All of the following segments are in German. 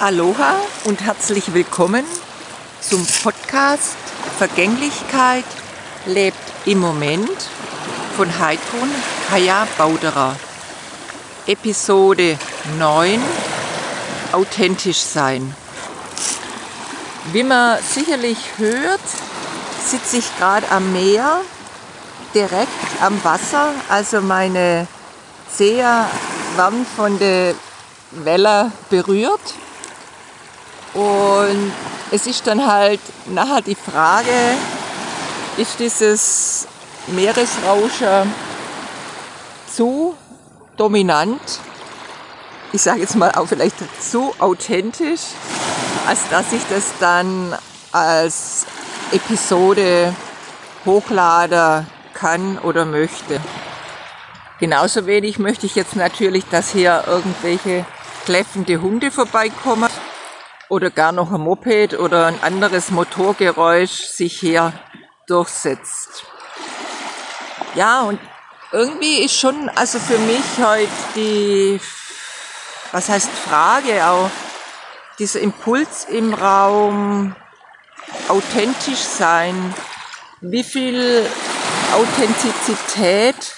Aloha und herzlich willkommen zum Podcast Vergänglichkeit lebt im Moment von Heidrun Kaya Bauderer. Episode 9 Authentisch sein. Wie man sicherlich hört, sitze ich gerade am Meer, direkt am Wasser, also meine Zeher werden von der Welle berührt und es ist dann halt nachher die Frage, ist dieses Meeresrauschen zu dominant, ich sage jetzt mal auch vielleicht zu authentisch, als dass ich das dann als Episode hochladen kann oder möchte. Genauso wenig möchte ich jetzt natürlich, dass hier irgendwelche kläffende Hunde vorbeikommen oder gar noch ein Moped oder ein anderes Motorgeräusch sich hier durchsetzt. Ja, und irgendwie ist schon, also für mich heute die, was heißt Frage auch, dieser Impuls im Raum, authentisch sein, wie viel Authentizität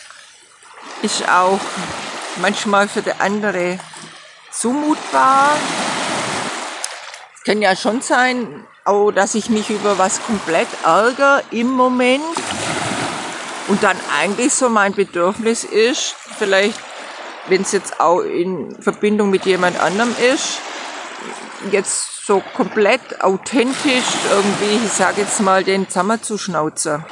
ist auch manchmal für die andere zumutbar kann ja schon sein, auch, dass ich mich über was komplett ärgere im Moment und dann eigentlich so mein Bedürfnis ist, vielleicht, wenn es jetzt auch in Verbindung mit jemand anderem ist, jetzt so komplett authentisch irgendwie, ich sage jetzt mal, den Zammer zu schnauzen.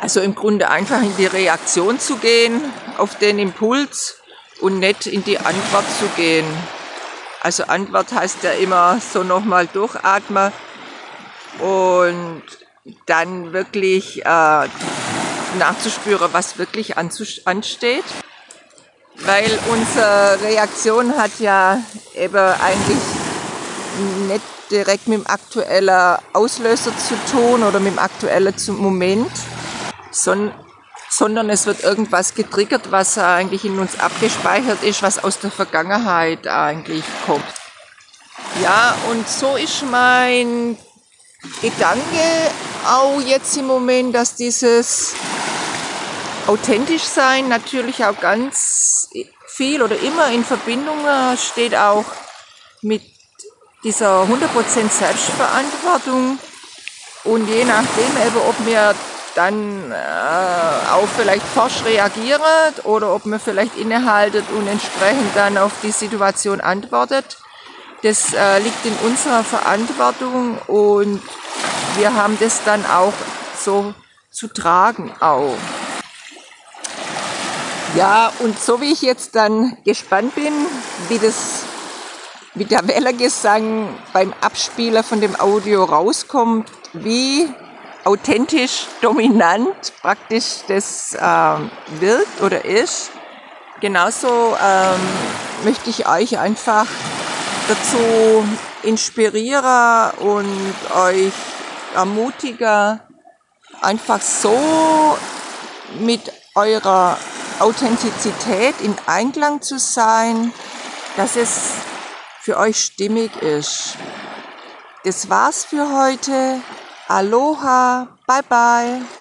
Also im Grunde einfach in die Reaktion zu gehen auf den Impuls und nicht in die Antwort zu gehen. Also Antwort heißt ja immer so nochmal durchatmen und dann wirklich äh, nachzuspüren, was wirklich ansteht. Weil unsere Reaktion hat ja eben eigentlich nicht direkt mit dem aktuellen Auslöser zu tun oder mit dem aktuellen Moment, sondern sondern es wird irgendwas getriggert, was eigentlich in uns abgespeichert ist, was aus der Vergangenheit eigentlich kommt. Ja, und so ist mein Gedanke auch jetzt im Moment, dass dieses authentisch sein natürlich auch ganz viel oder immer in Verbindung steht auch mit dieser 100% Selbstverantwortung und je nachdem ob wir dann äh, auch vielleicht forsch reagiert oder ob man vielleicht innehaltet und entsprechend dann auf die Situation antwortet. Das äh, liegt in unserer Verantwortung und wir haben das dann auch so zu tragen auch. Ja, und so wie ich jetzt dann gespannt bin, wie das, wie der Wählergesang beim Abspieler von dem Audio rauskommt, wie authentisch dominant praktisch das ähm, wirkt oder ist. Genauso ähm, möchte ich euch einfach dazu inspirieren und euch ermutigen, einfach so mit eurer Authentizität in Einklang zu sein, dass es für euch stimmig ist. Das war's für heute. Aloha, bye bye.